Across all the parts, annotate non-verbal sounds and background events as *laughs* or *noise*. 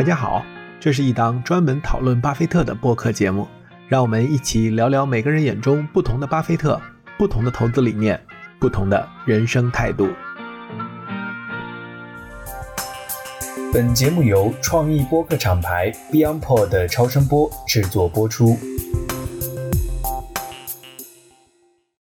大家好，这是一档专门讨论巴菲特的播客节目，让我们一起聊聊每个人眼中不同的巴菲特、不同的投资理念、不同的人生态度。本节目由创意播客厂牌 BeyondPod 的超声波制作播出。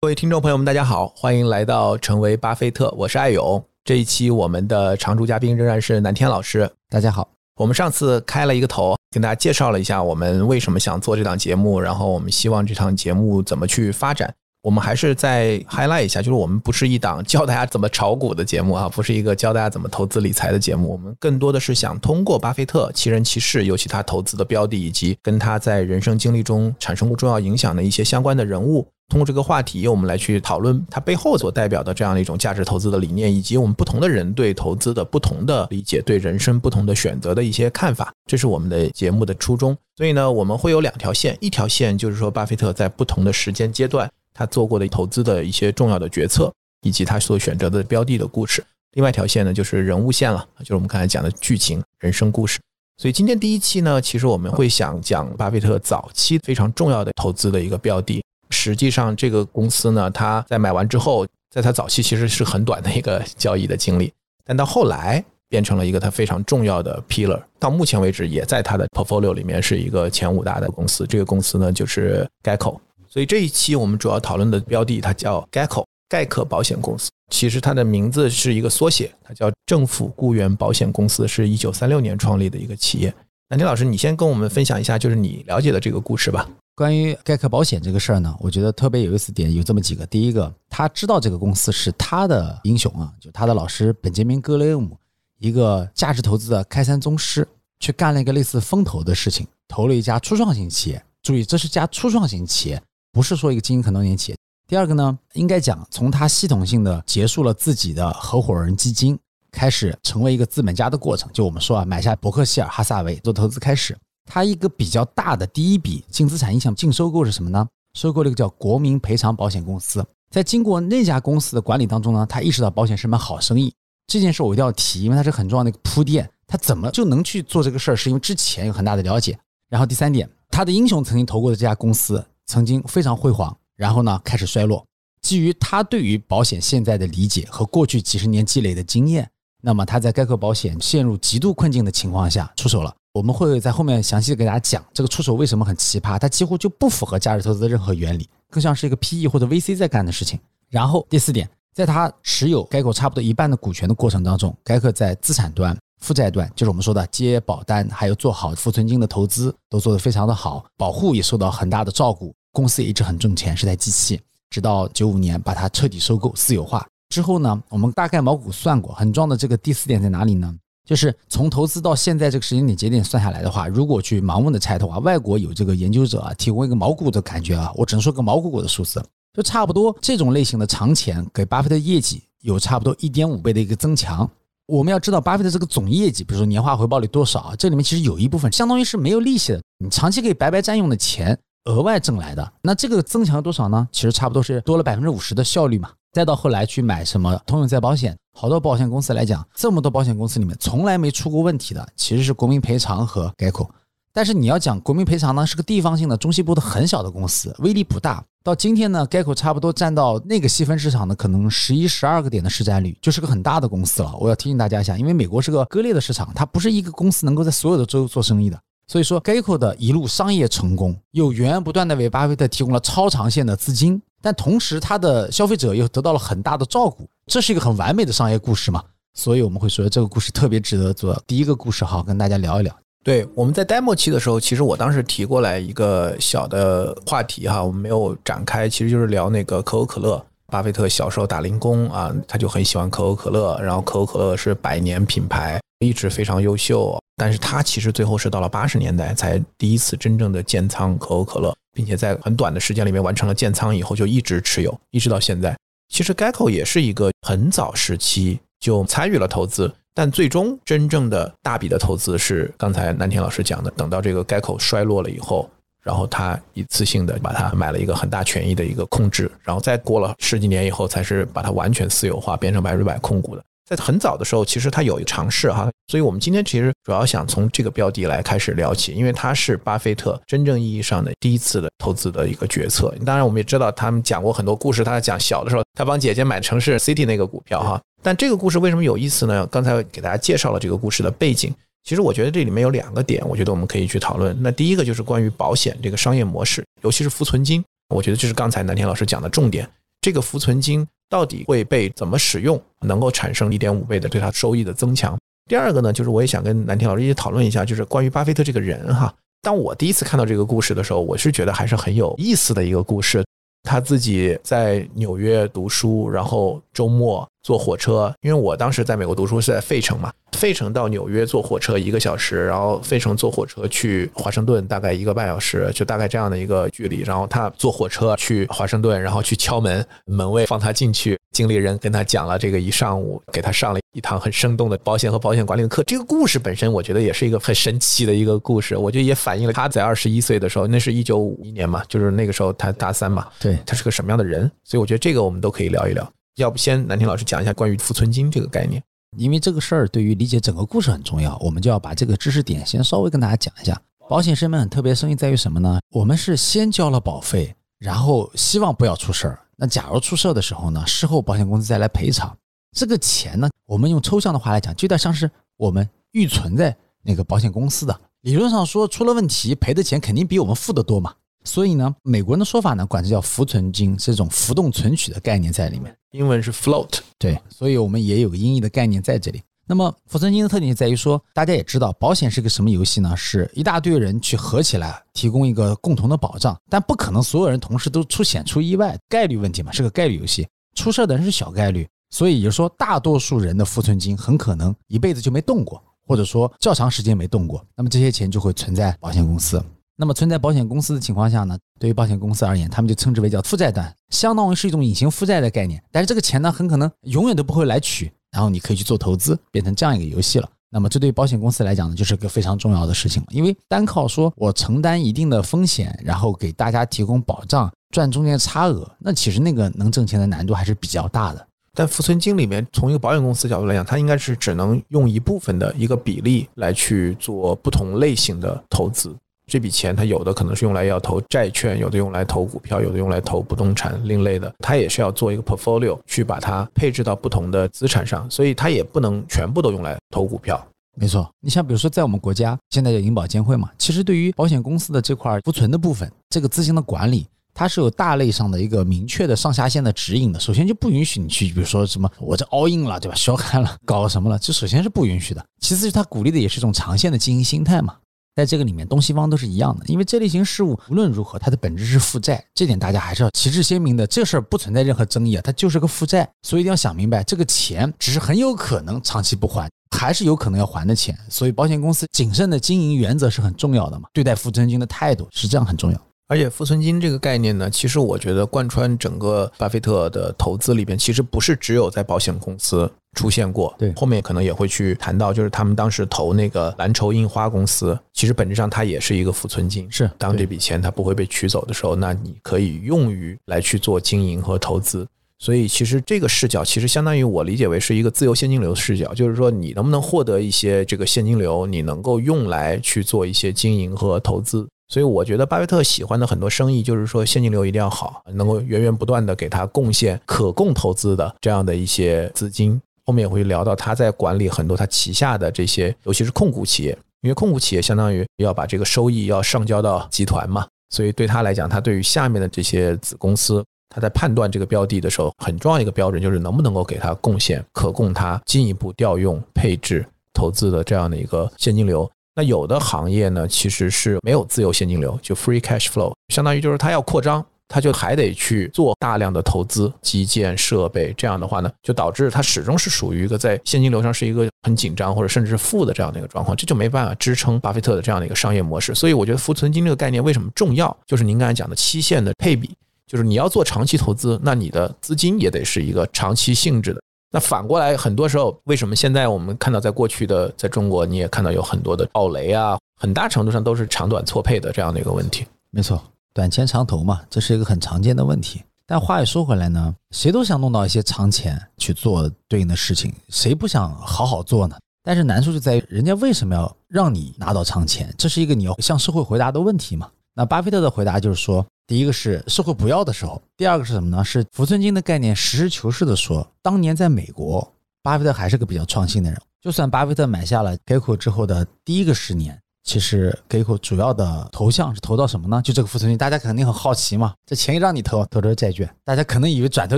各位听众朋友们，大家好，欢迎来到成为巴菲特，我是艾勇。这一期我们的常驻嘉宾仍然是南天老师，大家好。我们上次开了一个头，跟大家介绍了一下我们为什么想做这档节目，然后我们希望这档节目怎么去发展。我们还是再 highlight 一下，就是我们不是一档教大家怎么炒股的节目啊，不是一个教大家怎么投资理财的节目。我们更多的是想通过巴菲特其人其事，尤其他投资的标的以及跟他在人生经历中产生过重要影响的一些相关的人物。通过这个话题，我们来去讨论它背后所代表的这样的一种价值投资的理念，以及我们不同的人对投资的不同的理解，对人生不同的选择的一些看法，这是我们的节目的初衷。所以呢，我们会有两条线，一条线就是说，巴菲特在不同的时间阶段他做过的投资的一些重要的决策，以及他所选择的标的的故事；另外一条线呢，就是人物线了，就是我们刚才讲的剧情、人生故事。所以今天第一期呢，其实我们会想讲巴菲特早期非常重要的投资的一个标的。实际上，这个公司呢，他在买完之后，在他早期其实是很短的一个交易的经历，但到后来变成了一个他非常重要的 pillar。到目前为止，也在他的 portfolio 里面是一个前五大的公司。这个公司呢，就是 Geico。所以这一期我们主要讨论的标的，它叫 Geico，盖克保险公司。其实它的名字是一个缩写，它叫政府雇员保险公司，是一九三六年创立的一个企业。南天老师，你先跟我们分享一下，就是你了解的这个故事吧。关于盖克保险这个事儿呢，我觉得特别有意思点有这么几个。第一个，他知道这个公司是他的英雄啊，就他的老师本杰明·格雷厄姆，一个价值投资的开山宗师，去干了一个类似风投的事情，投了一家初创型企业。注意，这是家初创型企业，不是说一个经营很多年企业。第二个呢，应该讲从他系统性的结束了自己的合伙人基金，开始成为一个资本家的过程。就我们说啊，买下伯克希尔哈萨维做投资开始。他一个比较大的第一笔净资产影响净收购是什么呢？收购了一个叫国民赔偿保险公司。在经过那家公司的管理当中呢，他意识到保险是门好生意。这件事我一定要提，因为它是很重要的一个铺垫。他怎么就能去做这个事儿？是因为之前有很大的了解。然后第三点，他的英雄曾经投过的这家公司曾经非常辉煌，然后呢开始衰落。基于他对于保险现在的理解和过去几十年积累的经验，那么他在该克保险陷入极度困境的情况下出手了。我们会在后面详细的给大家讲这个出手为什么很奇葩，它几乎就不符合价值投资的任何原理，更像是一个 PE 或者 VC 在干的事情。然后第四点，在他持有该股差不多一半的股权的过程当中，该克在资产端、负债端，就是我们说的接保单，还有做好浮存金的投资，都做得非常的好，保护也受到很大的照顾，公司也一直很挣钱，是台机器。直到九五年把它彻底收购私有化之后呢，我们大概毛股算过，很重要的这个第四点在哪里呢？就是从投资到现在这个时间点节点算下来的话，如果去盲目的猜的话，外国有这个研究者啊提供一个毛股的感觉啊，我只能说个毛股股的数字，就差不多这种类型的长钱给巴菲特业绩有差不多一点五倍的一个增强。我们要知道巴菲特这个总业绩，比如说年化回报率多少啊，这里面其实有一部分相当于是没有利息的，你长期可以白白占用的钱额外挣来的，那这个增强了多少呢？其实差不多是多了百分之五十的效率嘛。再到后来去买什么通用再保险，好多保险公司来讲，这么多保险公司里面从来没出过问题的，其实是国民赔偿和改口。但是你要讲国民赔偿呢，是个地方性的中西部的很小的公司，威力不大。到今天呢，，Geco 差不多占到那个细分市场的可能十一、十二个点的市占率，就是个很大的公司了。我要提醒大家一下，因为美国是个割裂的市场，它不是一个公司能够在所有的州做生意的。所以说，，Geco 的一路商业成功，又源源不断的为巴菲特提供了超长线的资金。但同时，他的消费者又得到了很大的照顾，这是一个很完美的商业故事嘛？所以我们会说这个故事特别值得做第一个故事，好跟大家聊一聊。对，我们在 demo 期的时候，其实我当时提过来一个小的话题哈，我们没有展开，其实就是聊那个可口可乐。巴菲特小时候打零工啊，他就很喜欢可口可乐，然后可口可乐是百年品牌，一直非常优秀。但是他其实最后是到了八十年代才第一次真正的建仓可口可乐。并且在很短的时间里面完成了建仓以后，就一直持有，一直到现在。其实 Geico 也是一个很早时期就参与了投资，但最终真正的大笔的投资是刚才南田老师讲的，等到这个该口衰落了以后，然后他一次性的把它买了一个很大权益的一个控制，然后再过了十几年以后，才是把它完全私有化，变成百分之百控股的。在很早的时候，其实它有一个尝试哈，所以我们今天其实主要想从这个标的来开始聊起，因为它是巴菲特真正意义上的第一次的投资的一个决策。当然，我们也知道他们讲过很多故事，他在讲小的时候，他帮姐姐买城市 City 那个股票哈。但这个故事为什么有意思呢？刚才给大家介绍了这个故事的背景，其实我觉得这里面有两个点，我觉得我们可以去讨论。那第一个就是关于保险这个商业模式，尤其是浮存金，我觉得这是刚才南天老师讲的重点。这个浮存金。到底会被怎么使用，能够产生一点五倍的对它收益的增强？第二个呢，就是我也想跟南天老师一起讨论一下，就是关于巴菲特这个人哈。当我第一次看到这个故事的时候，我是觉得还是很有意思的一个故事。他自己在纽约读书，然后周末坐火车，因为我当时在美国读书是在费城嘛，费城到纽约坐火车一个小时，然后费城坐火车去华盛顿大概一个半小时，就大概这样的一个距离。然后他坐火车去华盛顿，然后去敲门，门卫放他进去。经理人跟他讲了这个一上午，给他上了一堂很生动的保险和保险管理的课。这个故事本身，我觉得也是一个很神奇的一个故事。我觉得也反映了他在二十一岁的时候，那是一九五一年嘛，就是那个时候他大三嘛，对他是个什么样的人。所以我觉得这个我们都可以聊一聊。要不先南天老师讲一下关于浮存金这个概念，因为这个事儿对于理解整个故事很重要，我们就要把这个知识点先稍微跟大家讲一下。保险是门很特别的生意在于什么呢？我们是先交了保费，然后希望不要出事儿。那假如出事儿的时候呢？事后保险公司再来赔偿，这个钱呢？我们用抽象的话来讲，就有点像是我们预存在那个保险公司的。理论上说，出了问题赔的钱肯定比我们付的多嘛。所以呢，美国人的说法呢，管这叫浮存金，是一种浮动存取的概念在里面。英文是 float，对，所以我们也有个音译的概念在这里。那么浮存金的特点就在于说，大家也知道，保险是个什么游戏呢？是一大堆人去合起来提供一个共同的保障，但不可能所有人同时都出险出意外，概率问题嘛，是个概率游戏，出事的人是小概率，所以也就是说，大多数人的浮存金很可能一辈子就没动过，或者说较长时间没动过，那么这些钱就会存在保险公司。那么存在保险公司的情况下呢，对于保险公司而言，他们就称之为叫负债端，相当于是一种隐形负债的概念，但是这个钱呢，很可能永远都不会来取。然后你可以去做投资，变成这样一个游戏了。那么这对于保险公司来讲呢，就是个非常重要的事情。因为单靠说我承担一定的风险，然后给大家提供保障，赚中间差额，那其实那个能挣钱的难度还是比较大的。但浮存金里面，从一个保险公司角度来讲，它应该是只能用一部分的一个比例来去做不同类型的投资。这笔钱，它有的可能是用来要投债券，有的用来投股票，有的用来投不动产另类的，它也是要做一个 portfolio 去把它配置到不同的资产上，所以它也不能全部都用来投股票。没错，你像比如说在我们国家现在叫银保监会嘛，其实对于保险公司的这块浮存的部分，这个资金的管理，它是有大类上的一个明确的上下限的指引的。首先就不允许你去，比如说什么我这 all in 了，对吧？小看了，搞什么了？这首先是不允许的。其次，它鼓励的也是一种长线的经营心态嘛。在这个里面，东西方都是一样的，因为这类型事物无论如何，它的本质是负债，这点大家还是要旗帜鲜明的。这事儿不存在任何争议啊，它就是个负债，所以一定要想明白，这个钱只是很有可能长期不还，还是有可能要还的钱。所以保险公司谨慎的经营原则是很重要的嘛，对待付真金的态度是这样很重要。而且浮存金这个概念呢，其实我觉得贯穿整个巴菲特的投资里边，其实不是只有在保险公司。出现过，对，后面可能也会去谈到，就是他们当时投那个蓝筹印花公司，其实本质上它也是一个浮存金，是当这笔钱它不会被取走的时候，那你可以用于来去做经营和投资。所以其实这个视角其实相当于我理解为是一个自由现金流的视角，就是说你能不能获得一些这个现金流，你能够用来去做一些经营和投资。所以我觉得巴菲特喜欢的很多生意，就是说现金流一定要好，能够源源不断的给他贡献可供投资的这样的一些资金。后面也会聊到他在管理很多他旗下的这些，尤其是控股企业，因为控股企业相当于要把这个收益要上交到集团嘛，所以对他来讲，他对于下面的这些子公司，他在判断这个标的的时候，很重要一个标准就是能不能够给他贡献可供他进一步调用、配置、投资的这样的一个现金流。那有的行业呢，其实是没有自由现金流，就 free cash flow，相当于就是它要扩张。它就还得去做大量的投资、基建设备，这样的话呢，就导致它始终是属于一个在现金流上是一个很紧张或者甚至是负的这样的一个状况，这就没办法支撑巴菲特的这样的一个商业模式。所以我觉得浮存金这个概念为什么重要，就是您刚才讲的期限的配比，就是你要做长期投资，那你的资金也得是一个长期性质的。那反过来，很多时候为什么现在我们看到在过去的在中国，你也看到有很多的暴雷啊，很大程度上都是长短错配的这样的一个问题。没错。短钱长投嘛，这是一个很常见的问题。但话又说回来呢，谁都想弄到一些长钱去做对应的事情，谁不想好好做呢？但是难处就在于，人家为什么要让你拿到长钱？这是一个你要向社会回答的问题嘛？那巴菲特的回答就是说，第一个是社会不要的时候，第二个是什么呢？是浮存金的概念，实事求是的说，当年在美国，巴菲特还是个比较创新的人。就算巴菲特买下了 Geico 之后的第一个十年，其实 Geico 主要的投向是投到什么呢？就这个浮存金，大家肯定很好奇嘛，这钱一让你投，投的是债券，大家可能以为转头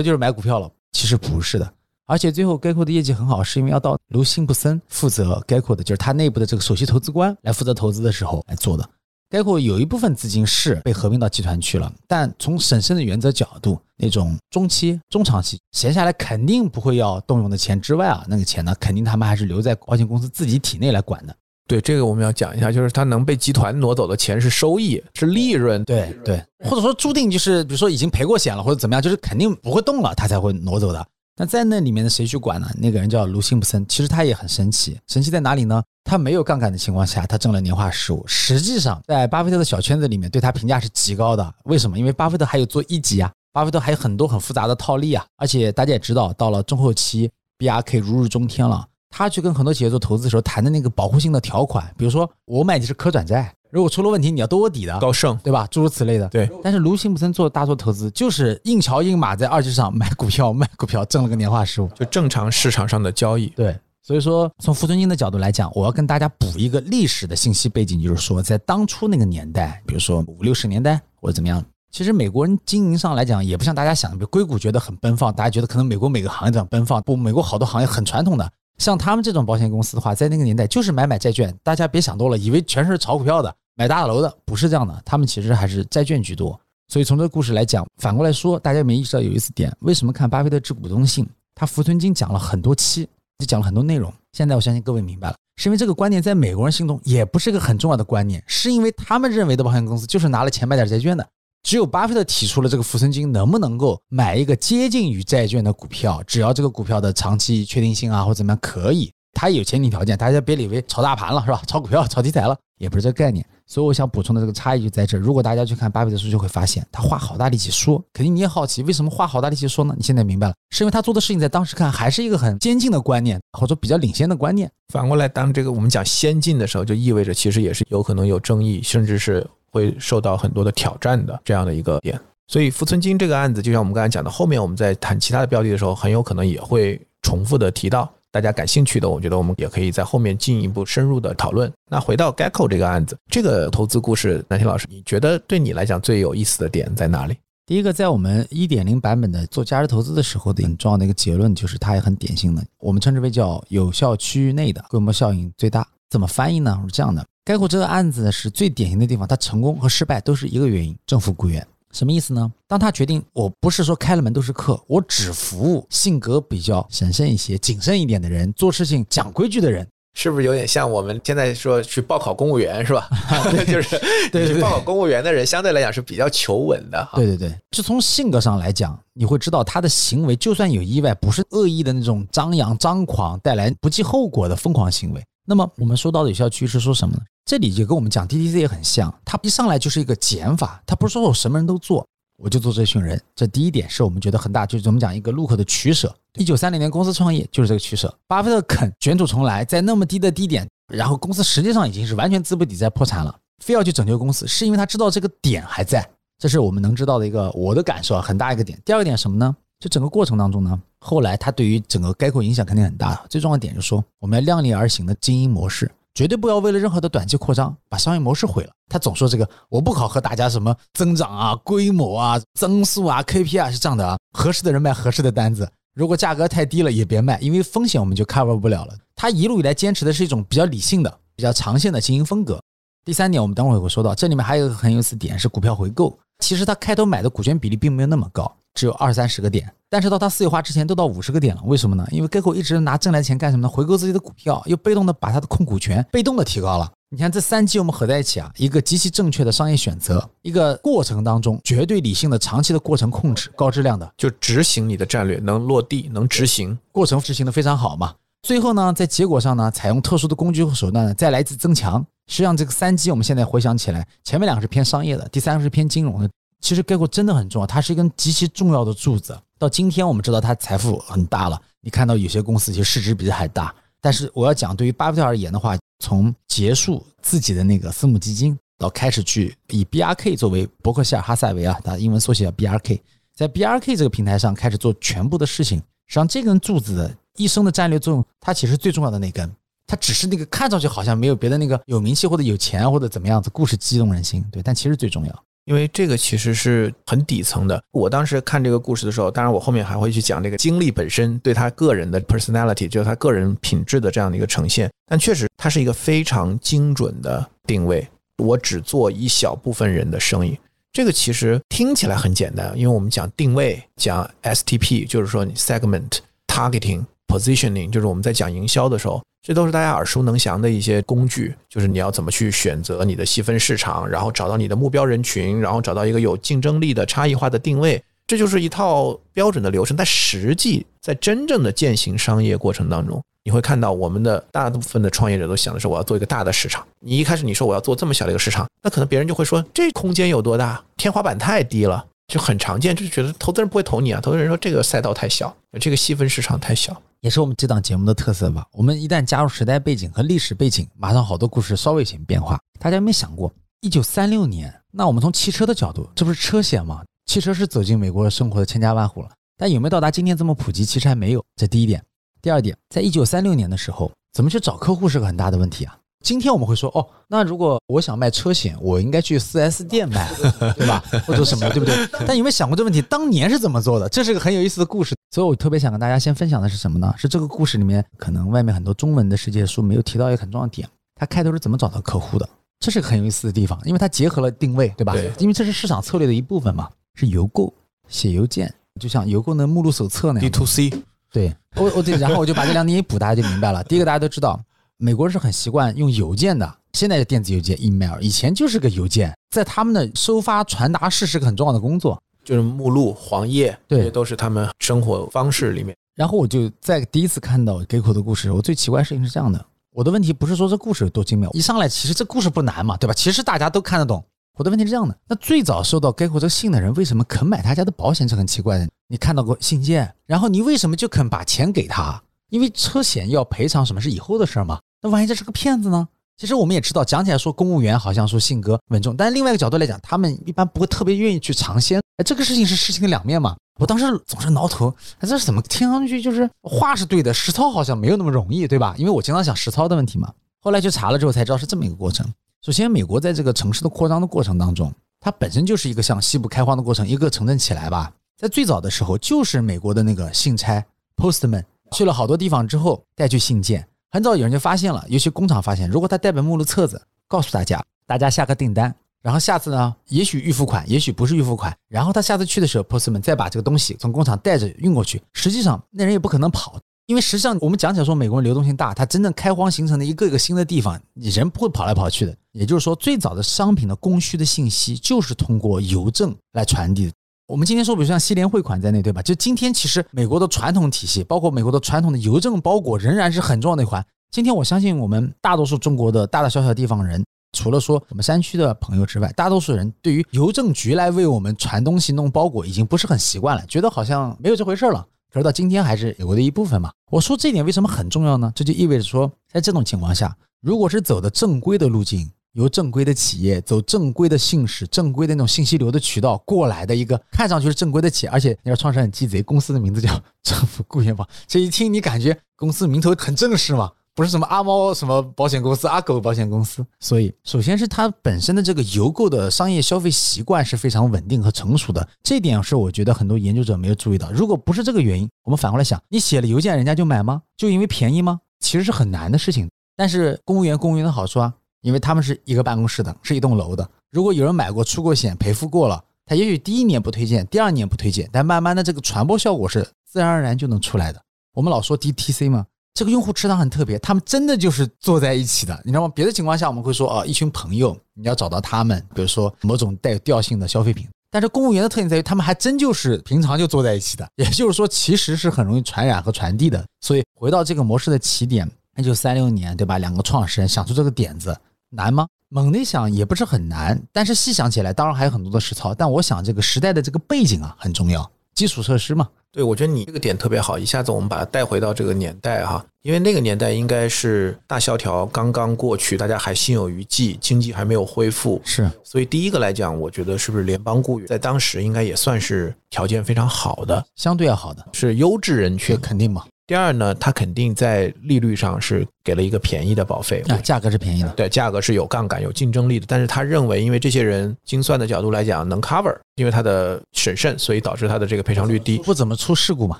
就是买股票了，其实不是的。而且最后，Geico 的业绩很好，是因为要到卢辛普森负责 Geico 的，就是他内部的这个首席投资官来负责投资的时候来做的。Geico 有一部分资金是被合并到集团去了，但从审慎的原则角度，那种中期、中长期闲下来肯定不会要动用的钱之外啊，那个钱呢，肯定他们还是留在保险公司自己体内来管的。对这个我们要讲一下，就是他能被集团挪走的钱是收益，是利润。对对，或者说注定就是比如说已经赔过险了，或者怎么样，就是肯定不会动了，他才会挪走的。那在那里面的谁去管呢？那个人叫卢辛普森，其实他也很神奇。神奇在哪里呢？他没有杠杆的情况下，他挣了年化十五。实际上，在巴菲特的小圈子里面，对他评价是极高的。为什么？因为巴菲特还有做一级啊，巴菲特还有很多很复杂的套利啊。而且大家也知道，到了中后期，BRK 如日中天了。他去跟很多企业做投资的时候谈的那个保护性的条款，比如说我买的是可转债。如果出了问题，你要兜我底的，高盛对吧？诸如此类的。对。但是卢辛普森做大做投资，就是硬桥硬马在二级市场买股票卖股票，挣了个年化十五，就正常市场上的交易。对。所以说，从傅存金的角度来讲，我要跟大家补一个历史的信息背景，就是说，在当初那个年代，比如说五六十年代或者怎么样，其实美国人经营上来讲，也不像大家想的，比如硅谷觉得很奔放，大家觉得可能美国每个行业这样奔放，不，美国好多行业很传统的。像他们这种保险公司的话，在那个年代就是买买债券，大家别想多了，以为全是炒股票的、买大楼的，不是这样的，他们其实还是债券居多。所以从这个故事来讲，反过来说，大家有没有意识到有意思点，为什么看巴菲特致股东信，他福存金讲了很多期，就讲了很多内容。现在我相信各位明白了，是因为这个观念在美国人心中也不是个很重要的观念，是因为他们认为的保险公司就是拿了钱买点债券的。只有巴菲特提出了这个浮生金能不能够买一个接近于债券的股票，只要这个股票的长期确定性啊或怎么样可以。它有前提条件，大家别以为炒大盘了是吧？炒股票、炒题材了，也不是这个概念。所以我想补充的这个差异就在这儿。如果大家去看巴菲特书，就会发现他花好大力气说，肯定你也好奇，为什么花好大力气说呢？你现在明白了，是因为他做的事情在当时看还是一个很先进的观念，或者比较领先的观念。反过来，当这个我们讲先进的时候，就意味着其实也是有可能有争议，甚至是会受到很多的挑战的这样的一个点。所以浮存金这个案子，就像我们刚才讲的，后面我们在谈其他的标的的时候，很有可能也会重复的提到。大家感兴趣的，我觉得我们也可以在后面进一步深入的讨论。那回到 Gecko 这个案子，这个投资故事，南天老师，你觉得对你来讲最有意思的点在哪里？第一个，在我们一点零版本的做价值投资的时候的很重要的一个结论，就是它也很典型的，我们称之为叫有效区域内的规模效应最大。怎么翻译呢？是这样的，Gecko 这个案子呢是最典型的地方，它成功和失败都是一个原因，政府雇员。什么意思呢？当他决定我不是说开了门都是客，我只服务性格比较审慎一些、谨慎一点的人，做事情讲规矩的人，是不是有点像我们现在说去报考公务员是吧？*laughs* *laughs* 就是对对报考公务员的人相对来讲是比较求稳的。对对对，就从性格上来讲，你会知道他的行为就算有意外，不是恶意的那种张扬张狂带来不计后果的疯狂行为。那么我们说到的有效趋势说什么呢？这里就跟我们讲 DTC 也很像，它一上来就是一个减法，它不是说我什么人都做，我就做这群人。这第一点是我们觉得很大，就是我们讲一个路口的取舍。一九三零年公司创业就是这个取舍。巴菲特肯卷土重来，在那么低的低点，然后公司实际上已经是完全资不抵债破产了，非要去拯救公司，是因为他知道这个点还在。这是我们能知道的一个我的感受啊，很大一个点。第二个点什么呢？就整个过程当中呢，后来他对于整个概括影响肯定很大。最重要的点就是说，我们要量力而行的经营模式。绝对不要为了任何的短期扩张把商业模式毁了。他总说这个，我不考核大家什么增长啊、规模啊、增速啊、KPI 是这样的啊。合适的人卖合适的单子，如果价格太低了也别卖，因为风险我们就 cover 不了了。他一路以来坚持的是一种比较理性的、比较长线的经营风格。第三点，我们等会儿会说到，这里面还有一个很有意思点是股票回购。其实他开头买的股权比例并没有那么高，只有二三十个点。但是到他私有化之前都到五十个点了，为什么呢？因为 Geico 一直拿挣来的钱干什么呢？回购自己的股票，又被动的把他的控股权被动的提高了。你看这三季我们合在一起啊，一个极其正确的商业选择，一个过程当中绝对理性的长期的过程控制，高质量的就执行你的战略，能落地，能执行，过程执行的非常好嘛。最后呢，在结果上呢，采用特殊的工具和手段呢，再来一次增强。实际上这个三基我们现在回想起来，前面两个是偏商业的，第三个是偏金融的。其实盖过真的很重要，它是一根极其重要的柱子。到今天我们知道它财富很大了，你看到有些公司其实市值比这还大。但是我要讲，对于巴菲特而言的话，从结束自己的那个私募基金，到开始去以 BRK 作为伯克希尔哈萨维啊，它英文缩写叫 BRK，在 BRK 这个平台上开始做全部的事情。实际上，这根柱子的一生的战略作用，它其实最重要的那根，它只是那个看上去好像没有别的那个有名气或者有钱或者怎么样子，故事激动人心，对，但其实最重要。因为这个其实是很底层的。我当时看这个故事的时候，当然我后面还会去讲这个经历本身对他个人的 personality，就是他个人品质的这样的一个呈现。但确实，它是一个非常精准的定位。我只做一小部分人的生意，这个其实听起来很简单，因为我们讲定位，讲 STP，就是说你 segment targeting positioning，就是我们在讲营销的时候。这都是大家耳熟能详的一些工具，就是你要怎么去选择你的细分市场，然后找到你的目标人群，然后找到一个有竞争力的差异化的定位，这就是一套标准的流程。但实际在真正的践行商业过程当中，你会看到我们的大部分的创业者都想的是我要做一个大的市场。你一开始你说我要做这么小的一个市场，那可能别人就会说这空间有多大，天花板太低了。就很常见，就是觉得投资人不会投你啊。投资人说这个赛道太小，这个细分市场太小，也是我们这档节目的特色吧。我们一旦加入时代背景和历史背景，马上好多故事稍微有些变化。大家有没有想过，一九三六年，那我们从汽车的角度，这不是车险吗？汽车是走进美国生活的千家万户了，但有没有到达今天这么普及？其实还没有。这第一点。第二点，在一九三六年的时候，怎么去找客户是个很大的问题啊。今天我们会说哦，那如果我想卖车险，我应该去 4S 店买，*laughs* 对吧？或者什么，*laughs* 对不对？但有没有想过这个问题？当年是怎么做的？这是个很有意思的故事。所以我特别想跟大家先分享的是什么呢？是这个故事里面可能外面很多中文的世界书没有提到一个很重要的点。它开头是怎么找到客户的？这是个很有意思的地方，因为它结合了定位，对吧？对。因为这是市场策略的一部分嘛，是邮购写邮件，就像邮购的目录手册那样。D to C。对，我我对，然后我就把这两点一补，大家就明白了。第一个大家都知道，美国人是很习惯用邮件的。现在的电子邮件 email，以前就是个邮件，在他们的收发传达室是个很重要的工作，就是目录、黄页，对，这都是他们生活方式里面。然后我就在第一次看到 Gecko 的故事，我最奇怪的事情是这样的：我的问题不是说这故事有多精妙，一上来其实这故事不难嘛，对吧？其实大家都看得懂。我的问题是这样的：那最早收到 Gecko 这个信的人，为什么肯买他家的保险是很奇怪的。你看到过信件，然后你为什么就肯把钱给他？因为车险要赔偿什么是以后的事儿嘛？那万一这是个骗子呢？其实我们也知道，讲起来说公务员好像说性格稳重，但是另外一个角度来讲，他们一般不会特别愿意去尝鲜。哎，这个事情是事情的两面嘛。我当时总是挠头，哎，这是怎么听上去就是话是对的，实操好像没有那么容易，对吧？因为我经常想实操的问题嘛。后来去查了之后才知道是这么一个过程。首先，美国在这个城市的扩张的过程当中，它本身就是一个向西部开荒的过程，一个城镇起来吧。在最早的时候，就是美国的那个信差 postman 去了好多地方之后带去信件。很早有人就发现了，尤其工厂发现，如果他带本目录册子，告诉大家，大家下个订单，然后下次呢，也许预付款，也许不是预付款，然后他下次去的时候，postman 再把这个东西从工厂带着运过去，实际上那人也不可能跑，因为实际上我们讲起来说美国人流动性大，他真正开荒形成的一个一个新的地方，你人不会跑来跑去的。也就是说，最早的商品的供需的信息就是通过邮政来传递的。我们今天说，比如像西联汇款在内，对吧？就今天其实美国的传统体系，包括美国的传统的邮政包裹，仍然是很重要的一环。今天我相信我们大多数中国的大大小小地方人，除了说我们山区的朋友之外，大多数人对于邮政局来为我们传东西、弄包裹，已经不是很习惯了，觉得好像没有这回事了。可是到今天还是美国的一部分嘛。我说这一点为什么很重要呢？这就意味着说，在这种情况下，如果是走的正规的路径。由正规的企业走正规的信使、正规的那种信息流的渠道过来的一个，看上去是正规的企业，而且你说创始人很鸡贼，公司的名字叫政府雇员保，这一听你感觉公司名头很正式嘛，不是什么阿猫什么保险公司、阿狗保险公司。所以，首先是它本身的这个邮购的商业消费习惯是非常稳定和成熟的，这点是我觉得很多研究者没有注意到。如果不是这个原因，我们反过来想，你写了邮件，人家就买吗？就因为便宜吗？其实是很难的事情。但是公务员，公务员的好处啊。因为他们是一个办公室的，是一栋楼的。如果有人买过、出过险、赔付过了，他也许第一年不推荐，第二年不推荐，但慢慢的这个传播效果是自然而然就能出来的。我们老说 DTC 嘛，这个用户池塘很特别，他们真的就是坐在一起的，你知道吗？别的情况下我们会说啊，一群朋友，你要找到他们，比如说某种带有调性的消费品。但是公务员的特点在于，他们还真就是平常就坐在一起的，也就是说，其实是很容易传染和传递的。所以回到这个模式的起点，那就三六年，对吧？两个创始人想出这个点子。难吗？猛地想也不是很难，但是细想起来，当然还有很多的实操。但我想这个时代的这个背景啊很重要，基础设施嘛。对，我觉得你这个点特别好，一下子我们把它带回到这个年代哈，因为那个年代应该是大萧条刚刚过去，大家还心有余悸，经济还没有恢复，是，所以第一个来讲，我觉得是不是联邦雇员在当时应该也算是条件非常好的，相对要好的，是优质人这群。肯定嘛。第二呢，它肯定在利率上是给了一个便宜的保费，啊，价格是便宜的，对，价格是有杠杆、有竞争力的。但是他认为，因为这些人精算的角度来讲能 cover，因为他的审慎，所以导致他的这个赔偿率低。不怎么出事故嘛。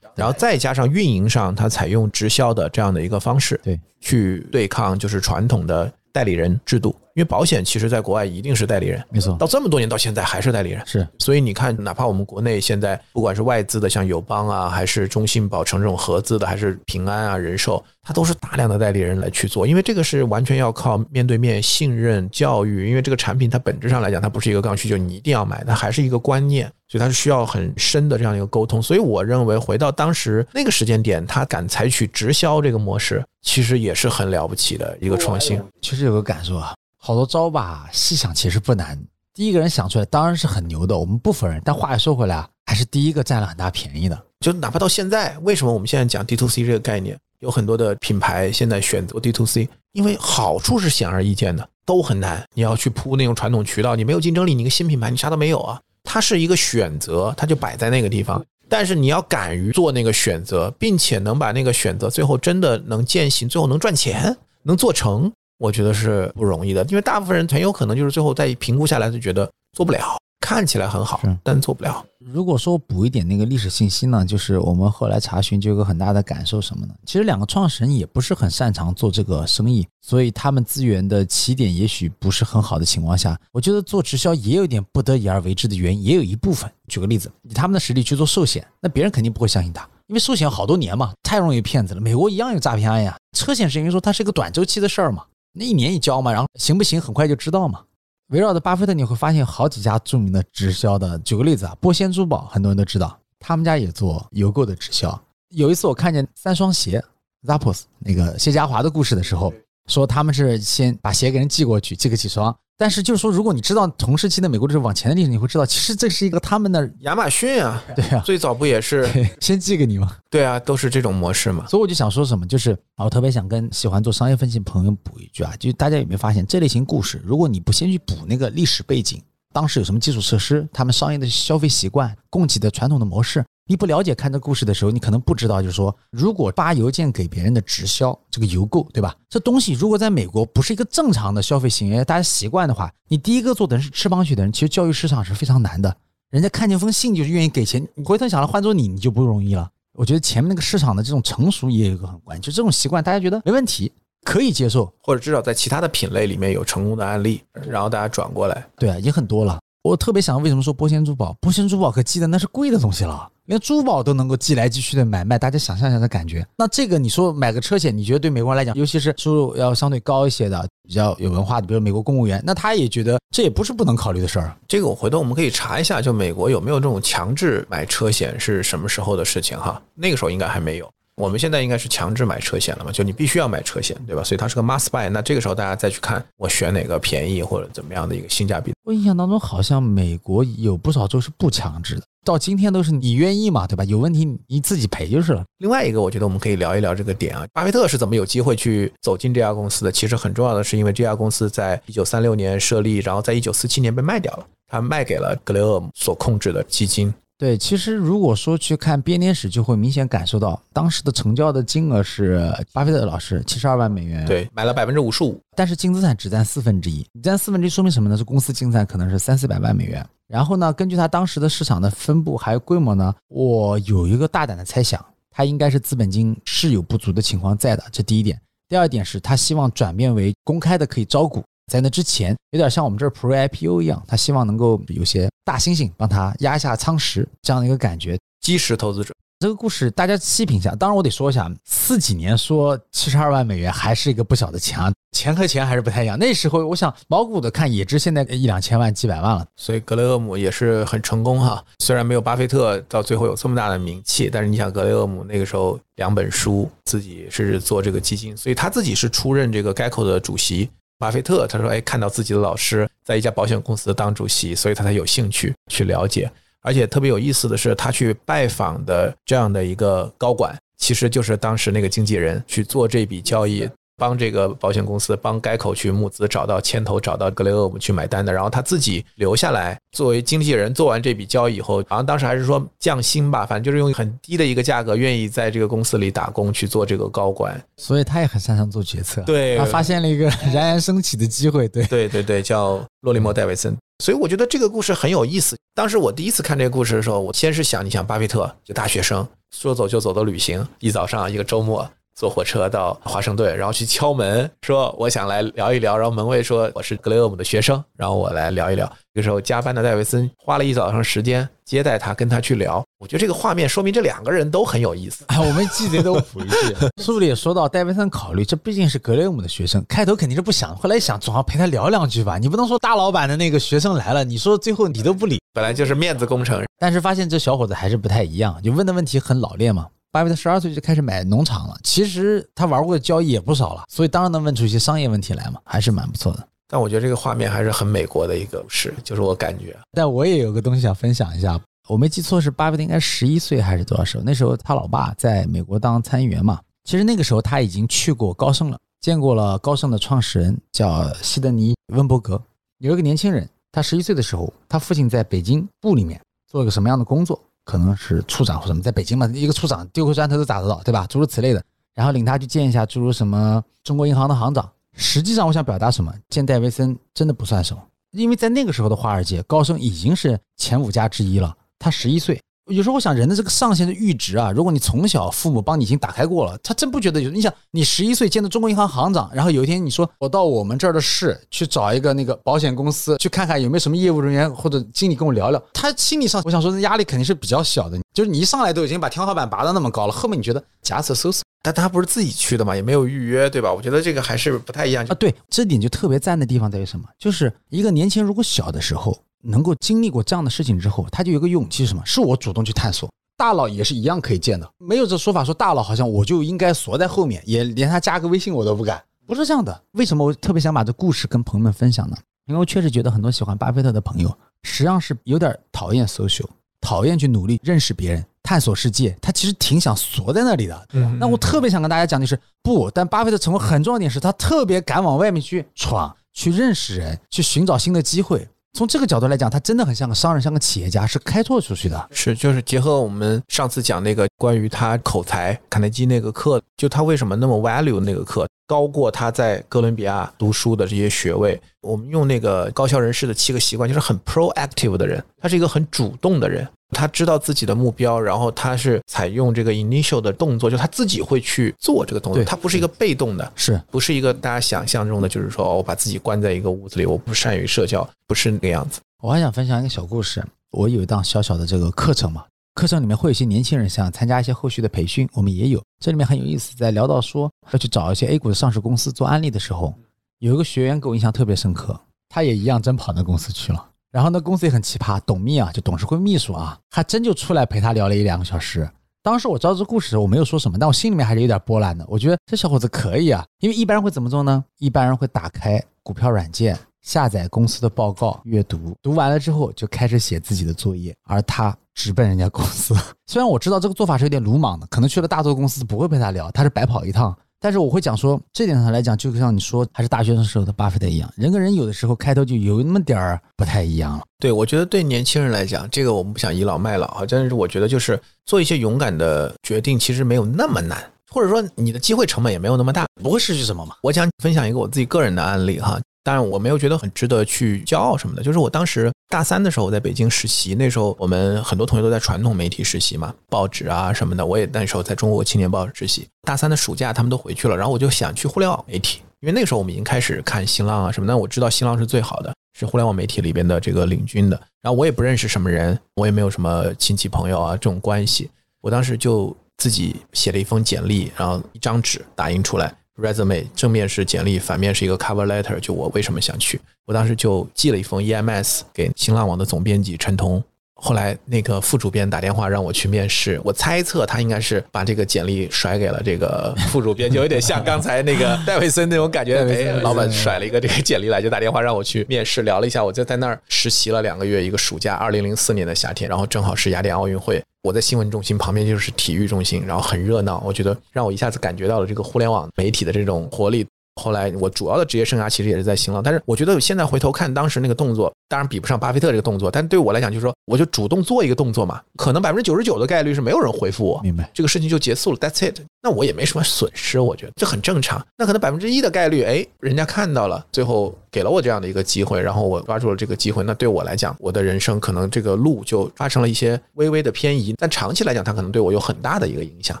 然后再加上运营上，他采用直销的这样的一个方式，对，去对抗就是传统的代理人制度。因为保险其实在国外一定是代理人，没错，到这么多年到现在还是代理人。是所以你看，哪怕我们国内现在不管是外资的，像友邦啊，还是中信保诚这种合资的，还是平安啊、人寿，它都是大量的代理人来去做，因为这个是完全要靠面对面信任教育。因为这个产品它本质上来讲，它不是一个刚需，就你一定要买，它还是一个观念，所以它是需要很深的这样一个沟通。所以我认为，回到当时那个时间点，他敢采取直销这个模式，其实也是很了不起的一个创新。其实有个感受啊，好多招吧，细想其实不难。第一个人想出来当然是很牛的，我们不否认。但话又说回来啊，还是第一个占了很大便宜的。就哪怕到现在，为什么我们现在讲 D to C 这个概念，有很多的品牌现在选择 D to C，因为好处是显而易见的，都很难。你要去铺那种传统渠道，你没有竞争力，你一个新品牌你啥都没有啊。它是一个选择，它就摆在那个地方。但是你要敢于做那个选择，并且能把那个选择最后真的能践行，最后能赚钱，能做成，我觉得是不容易的。因为大部分人很有可能就是最后再评估下来就觉得做不了，看起来很好是，但做不了。如果说补一点那个历史信息呢，就是我们后来查询就有个很大的感受什么呢？其实两个创始人也不是很擅长做这个生意，所以他们资源的起点也许不是很好的情况下，我觉得做直销也有点不得已而为之的原因，也有一部分。举个例子，以他们的实力去做寿险，那别人肯定不会相信他，因为寿险好多年嘛，太容易骗子了。美国一样有诈骗案呀。车险是因为说它是一个短周期的事儿嘛，那一年一交嘛，然后行不行很快就知道嘛。围绕着巴菲特，你会发现好几家著名的直销的。举个例子啊，波仙珠宝，很多人都知道，他们家也做邮购的直销。有一次我看见三双鞋 Zappos 那个谢家华的故事的时候，说他们是先把鞋给人寄过去，寄个几双。但是就是说，如果你知道同时期的美国就是往前的历史，你会知道，其实这是一个他们的亚马逊啊，对啊，最早不也是？*laughs* 先寄给你吗。对啊，都是这种模式嘛。所以我就想说什么，就是啊我特别想跟喜欢做商业分析的朋友补一句啊，就大家有没有发现，这类型故事，如果你不先去补那个历史背景，当时有什么基础设施，他们商业的消费习惯、供给的传统的模式，你不了解看这故事的时候，你可能不知道，就是说，如果发邮件给别人的直销，这个邮购，对吧？这东西如果在美国不是一个正常的消费行为，大家习惯的话，你第一个做的人是吃帮去的人，其实教育市场是非常难的。人家看见封信就是愿意给钱，你回头想了，换做你，你就不容易了。我觉得前面那个市场的这种成熟也有一个很关键，就这种习惯，大家觉得没问题，可以接受，或者至少在其他的品类里面有成功的案例，然后大家转过来。对啊，已经很多了。我特别想为什么说波仙珠宝？波仙珠宝可寄的那是贵的东西了，连珠宝都能够寄来寄去的买卖，大家想象一下的感觉。那这个你说买个车险，你觉得对美国人来讲，尤其是收入要相对高一些的、比较有文化的，比如美国公务员，那他也觉得这也不是不能考虑的事儿。这个我回头我们可以查一下，就美国有没有这种强制买车险是什么时候的事情哈？那个时候应该还没有。我们现在应该是强制买车险了嘛？就你必须要买车险，对吧？所以它是个 must buy。那这个时候大家再去看我选哪个便宜或者怎么样的一个性价比。我印象当中好像美国有不少州是不强制的，到今天都是你愿意嘛，对吧？有问题你自己赔就是了。另外一个，我觉得我们可以聊一聊这个点啊，巴菲特是怎么有机会去走进这家公司的？其实很重要的是，因为这家公司在一九三六年设立，然后在一九四七年被卖掉了，他卖给了格雷厄姆所控制的基金。对，其实如果说去看编年史，就会明显感受到当时的成交的金额是巴菲特老师七十二万美元，，对，买了百分之五十五。但是净资产只占四分之一，占四分之一说明什么呢？是公司净资产可能是三四百万美元。然后呢，根据他当时的市场的分布还有规模呢，我有一个大胆的猜想，他应该是资本金是有不足的情况在的，这第一点。第二点是他希望转变为公开的可以招股，在那之前有点像我们这儿 Pre IPO 一样，他希望能够有些大猩猩帮他压一下仓石这样的一个感觉。基石投资者，这个故事大家细品一下，当然我得说一下，四几年说七十二万美元还是一个不小的钱啊，钱和钱还是不太一样。那时候我想毛骨的看也值现在一两千万、几百万了。所以格雷厄姆也是很成功哈。虽然没有巴菲特到最后有这么大的名气，但是你想格雷厄姆那个时候两本书，自己是做这个基金，所以他自己是出任这个 Geico 的主席。巴菲特他说，哎，看到自己的老师在一家保险公司当主席，所以他才有兴趣去了解。而且特别有意思的是，他去拜访的这样的一个高管，其实就是当时那个经纪人去做这笔交易。帮这个保险公司帮该口去募资，找到牵头，找到格雷厄姆去买单的，然后他自己留下来作为经纪人，做完这笔交易以后，好像当时还是说降薪吧，反正就是用很低的一个价格，愿意在这个公司里打工去做这个高管。所以他也很擅长做决策。对，他发现了一个冉冉升起的机会。对，对，对，对，叫洛利莫·戴维森。所以我觉得这个故事很有意思。当时我第一次看这个故事的时候，我先是想，你想巴菲特就大学生，说走就走的旅行，一早上一个周末。坐火车到华盛顿，然后去敲门，说我想来聊一聊。然后门卫说我是格雷厄姆的学生，然后我来聊一聊。这个时候加班的戴维森花了一早上时间接待他，跟他去聊。我觉得这个画面说明这两个人都很有意思。*laughs* 我们记得都补一句，书里也说到，戴维森考虑这毕竟是格雷厄姆的学生，开头肯定是不想，后来一想总要陪他聊两句吧。你不能说大老板的那个学生来了，你说最后你都不理，本来就是面子工程。但是发现这小伙子还是不太一样，就问的问题很老练嘛。巴菲特十二岁就开始买农场了，其实他玩过的交易也不少了，所以当然能问出一些商业问题来嘛，还是蛮不错的。但我觉得这个画面还是很美国的一个事，就是我感觉。但我也有个东西想分享一下，我没记错是巴菲特应该十一岁还是多少时候？那时候他老爸在美国当参议员嘛，其实那个时候他已经去过高盛了，见过了高盛的创始人叫西德尼·温伯格。有一个年轻人，他十一岁的时候，他父亲在北京部里面做一个什么样的工作？可能是处长或什么，在北京嘛，一个处长丢个砖头都砸得到，对吧？诸如此类的，然后领他去见一下，诸如什么中国银行的行长。实际上，我想表达什么？见戴维森真的不算什么，因为在那个时候的华尔街，高盛已经是前五家之一了。他十一岁。有时候我想，人的这个上限的阈值啊，如果你从小父母帮你已经打开过了，他真不觉得有。你想，你十一岁见到中国银行行长，然后有一天你说我到我们这儿的市去找一个那个保险公司，去看看有没有什么业务人员或者经理跟我聊聊，他心理上我想说，压力肯定是比较小的。就是你一上来都已经把天花板拔到那么高了，后面你觉得假设搜索，但他不是自己去的嘛，也没有预约，对吧？我觉得这个还是不太一样啊。对，这点就特别赞的地方在于什么？就是一个年轻人如果小的时候能够经历过这样的事情之后，他就有个勇气什么？是我主动去探索。大佬也是一样可以见的，没有这说法说大佬好像我就应该锁在后面，也连他加个微信我都不敢，不是这样的。为什么我特别想把这故事跟朋友们分享呢？因为我确实觉得很多喜欢巴菲特的朋友，实际上是有点讨厌 social，讨厌去努力认识别人、探索世界，他其实挺想锁在那里的。那我特别想跟大家讲的是，不，但巴菲特成功很重要一点是他特别敢往外面去闯，去认识人，去寻找新的机会。从这个角度来讲，他真的很像个商人，像个企业家，是开拓出去的。是，就是结合我们上次讲那个关于他口才，肯德基那个课，就他为什么那么 value 那个课，高过他在哥伦比亚读书的这些学位。我们用那个高效人士的七个习惯，就是很 proactive 的人，他是一个很主动的人。他知道自己的目标，然后他是采用这个 initial 的动作，就他自己会去做这个动作，他不是一个被动的，是不是一个大家想象中的，就是说我把自己关在一个屋子里，我不善于社交，不是那个样子。我还想分享一个小故事，我有一档小小的这个课程嘛，课程里面会有一些年轻人想参加一些后续的培训，我们也有。这里面很有意思，在聊到说要去找一些 A 股的上市公司做案例的时候，有一个学员给我印象特别深刻，他也一样真跑那公司去了。然后那公司也很奇葩，董秘啊，就董事会秘书啊，还真就出来陪他聊了一两个小时。当时我知道这故事，我没有说什么，但我心里面还是有点波澜的。我觉得这小伙子可以啊，因为一般人会怎么做呢？一般人会打开股票软件，下载公司的报告，阅读，读完了之后就开始写自己的作业，而他直奔人家公司。*laughs* 虽然我知道这个做法是有点鲁莽的，可能去了大多公司不会陪他聊，他是白跑一趟。但是我会讲说，这点上来讲，就像你说，还是大学生时候的巴菲特一样，人跟人有的时候开头就有那么点儿不太一样了。对，我觉得对年轻人来讲，这个我们不想倚老卖老啊，但是我觉得就是做一些勇敢的决定，其实没有那么难，或者说你的机会成本也没有那么大，不会失去什么嘛。我想分享一个我自己个人的案例哈。当然，我没有觉得很值得去骄傲什么的。就是我当时大三的时候，我在北京实习，那时候我们很多同学都在传统媒体实习嘛，报纸啊什么的。我也那时候在中国青年报实习。大三的暑假，他们都回去了，然后我就想去互联网媒体，因为那时候我们已经开始看新浪啊什么的。我知道新浪是最好的，是互联网媒体里边的这个领军的。然后我也不认识什么人，我也没有什么亲戚朋友啊这种关系。我当时就自己写了一封简历，然后一张纸打印出来。Resume 正面是简历，反面是一个 cover letter，就我为什么想去。我当时就寄了一封 EMS 给新浪网的总编辑陈彤，后来那个副主编打电话让我去面试，我猜测他应该是把这个简历甩给了这个副主编，就有点像刚才那个 *laughs* 戴维森那种感觉。哎，老板甩了一个这个简历来，就打电话让我去面试，聊了一下，我就在那儿实习了两个月，一个暑假，二零零四年的夏天，然后正好是雅典奥运会，我在新闻中心旁边就是体育中心，然后很热闹，我觉得让我一下子感觉到了这个互联网媒体的这种活力。后来我主要的职业生涯其实也是在新浪，但是我觉得现在回头看当时那个动作，当然比不上巴菲特这个动作，但对我来讲就是说，我就主动做一个动作嘛，可能百分之九十九的概率是没有人回复我，明白？这个事情就结束了，That's it。那我也没什么损失，我觉得这很正常。那可能百分之一的概率，哎，人家看到了，最后给了我这样的一个机会，然后我抓住了这个机会，那对我来讲，我的人生可能这个路就发生了一些微微的偏移，但长期来讲，它可能对我有很大的一个影响。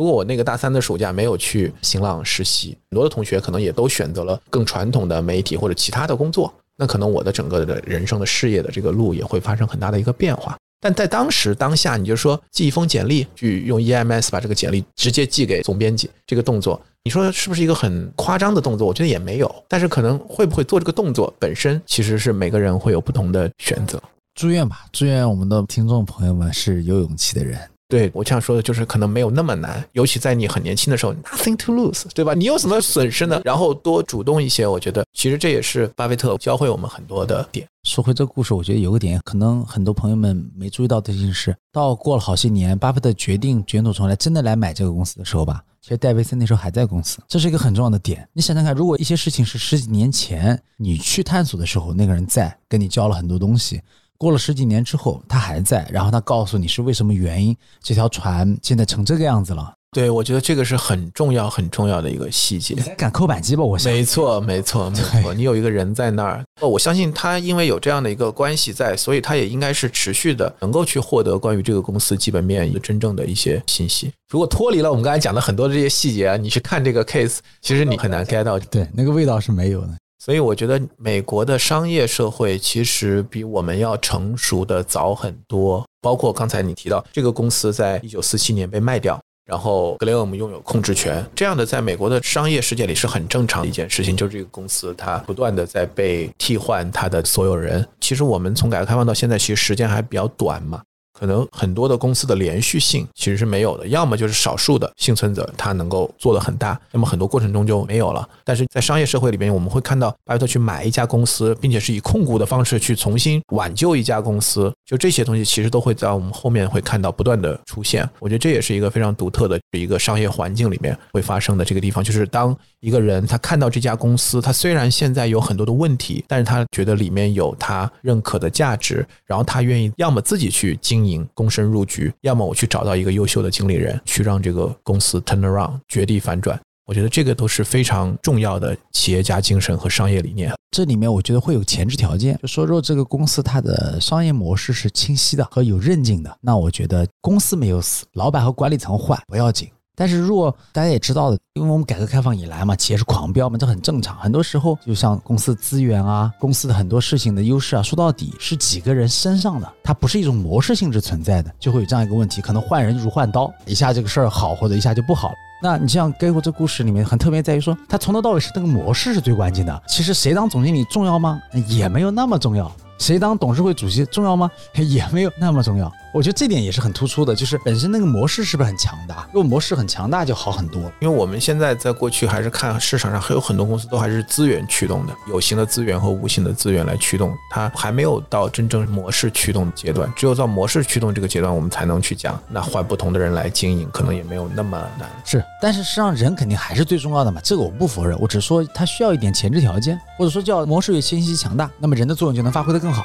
如果我那个大三的暑假没有去新浪实习，很多的同学可能也都选择了更传统的媒体或者其他的工作，那可能我的整个的人生的事业的这个路也会发生很大的一个变化。但在当时当下，你就说寄一封简历，去用 EMS 把这个简历直接寄给总编辑，这个动作，你说是不是一个很夸张的动作？我觉得也没有。但是可能会不会做这个动作本身，其实是每个人会有不同的选择。祝愿吧，祝愿我们的听众朋友们是有勇气的人。对我想说的就是，可能没有那么难，尤其在你很年轻的时候，nothing to lose，对吧？你有什么损失呢？然后多主动一些，我觉得其实这也是巴菲特教会我们很多的点。说回这个故事，我觉得有个点，可能很多朋友们没注意到的件事，到过了好些年，巴菲特决定卷土重来，真的来买这个公司的时候吧，其实戴维森那时候还在公司，这是一个很重要的点。你想想看，如果一些事情是十几年前你去探索的时候，那个人在跟你教了很多东西。过了十几年之后，他还在，然后他告诉你是为什么原因，这条船现在成这个样子了。对，我觉得这个是很重要、很重要的一个细节。敢扣扳机吧？我想。没错，没错，没错。你有一个人在那儿，我相信他因为有这样的一个关系在，所以他也应该是持续的能够去获得关于这个公司基本面真正的一些信息。如果脱离了我们刚才讲的很多的这些细节啊，你去看这个 case，其实你很难 get 到。对，那个味道是没有的。所以我觉得美国的商业社会其实比我们要成熟的早很多。包括刚才你提到这个公司在一九四七年被卖掉，然后格雷厄姆拥有控制权，这样的在美国的商业世界里是很正常的一件事情。就是这个公司它不断的在被替换它的所有人。其实我们从改革开放到现在，其实时间还比较短嘛。可能很多的公司的连续性其实是没有的，要么就是少数的幸存者他能够做得很大，那么很多过程中就没有了。但是在商业社会里边，我们会看到巴菲特去买一家公司，并且是以控股的方式去重新挽救一家公司，就这些东西其实都会在我们后面会看到不断的出现。我觉得这也是一个非常独特的一个商业环境里面会发生的这个地方，就是当一个人他看到这家公司，他虽然现在有很多的问题，但是他觉得里面有他认可的价值，然后他愿意要么自己去经营。躬身入局，要么我去找到一个优秀的经理人，去让这个公司 turn around 绝地反转。我觉得这个都是非常重要的企业家精神和商业理念。这里面我觉得会有前置条件，就说如果这个公司它的商业模式是清晰的和有韧劲的，那我觉得公司没有死，老板和管理层换不要紧。但是，如果大家也知道的，因为我们改革开放以来嘛，企业是狂飙嘛，这很正常。很多时候，就像公司资源啊，公司的很多事情的优势啊，说到底是几个人身上的，它不是一种模式性质存在的，就会有这样一个问题，可能换人如换刀，一下这个事儿好，或者一下就不好。那你像给我这故事里面很特别在于说，他从头到尾是那个模式是最关键的。其实谁当总经理重要吗？也没有那么重要。谁当董事会主席重要吗？也没有那么重要。我觉得这点也是很突出的，就是本身那个模式是不是很强大？如果模式很强大，就好很多。因为我们现在在过去还是看市场上还有很多公司都还是资源驱动的，有形的资源和无形的资源来驱动，它还没有到真正模式驱动阶段。只有到模式驱动这个阶段，我们才能去讲，那换不同的人来经营，可能也没有那么难。是，但是实际上人肯定还是最重要的嘛，这个我不否认。我只是说它需要一点前置条件，或者说叫模式越清晰强大，那么人的作用就能发挥得更好。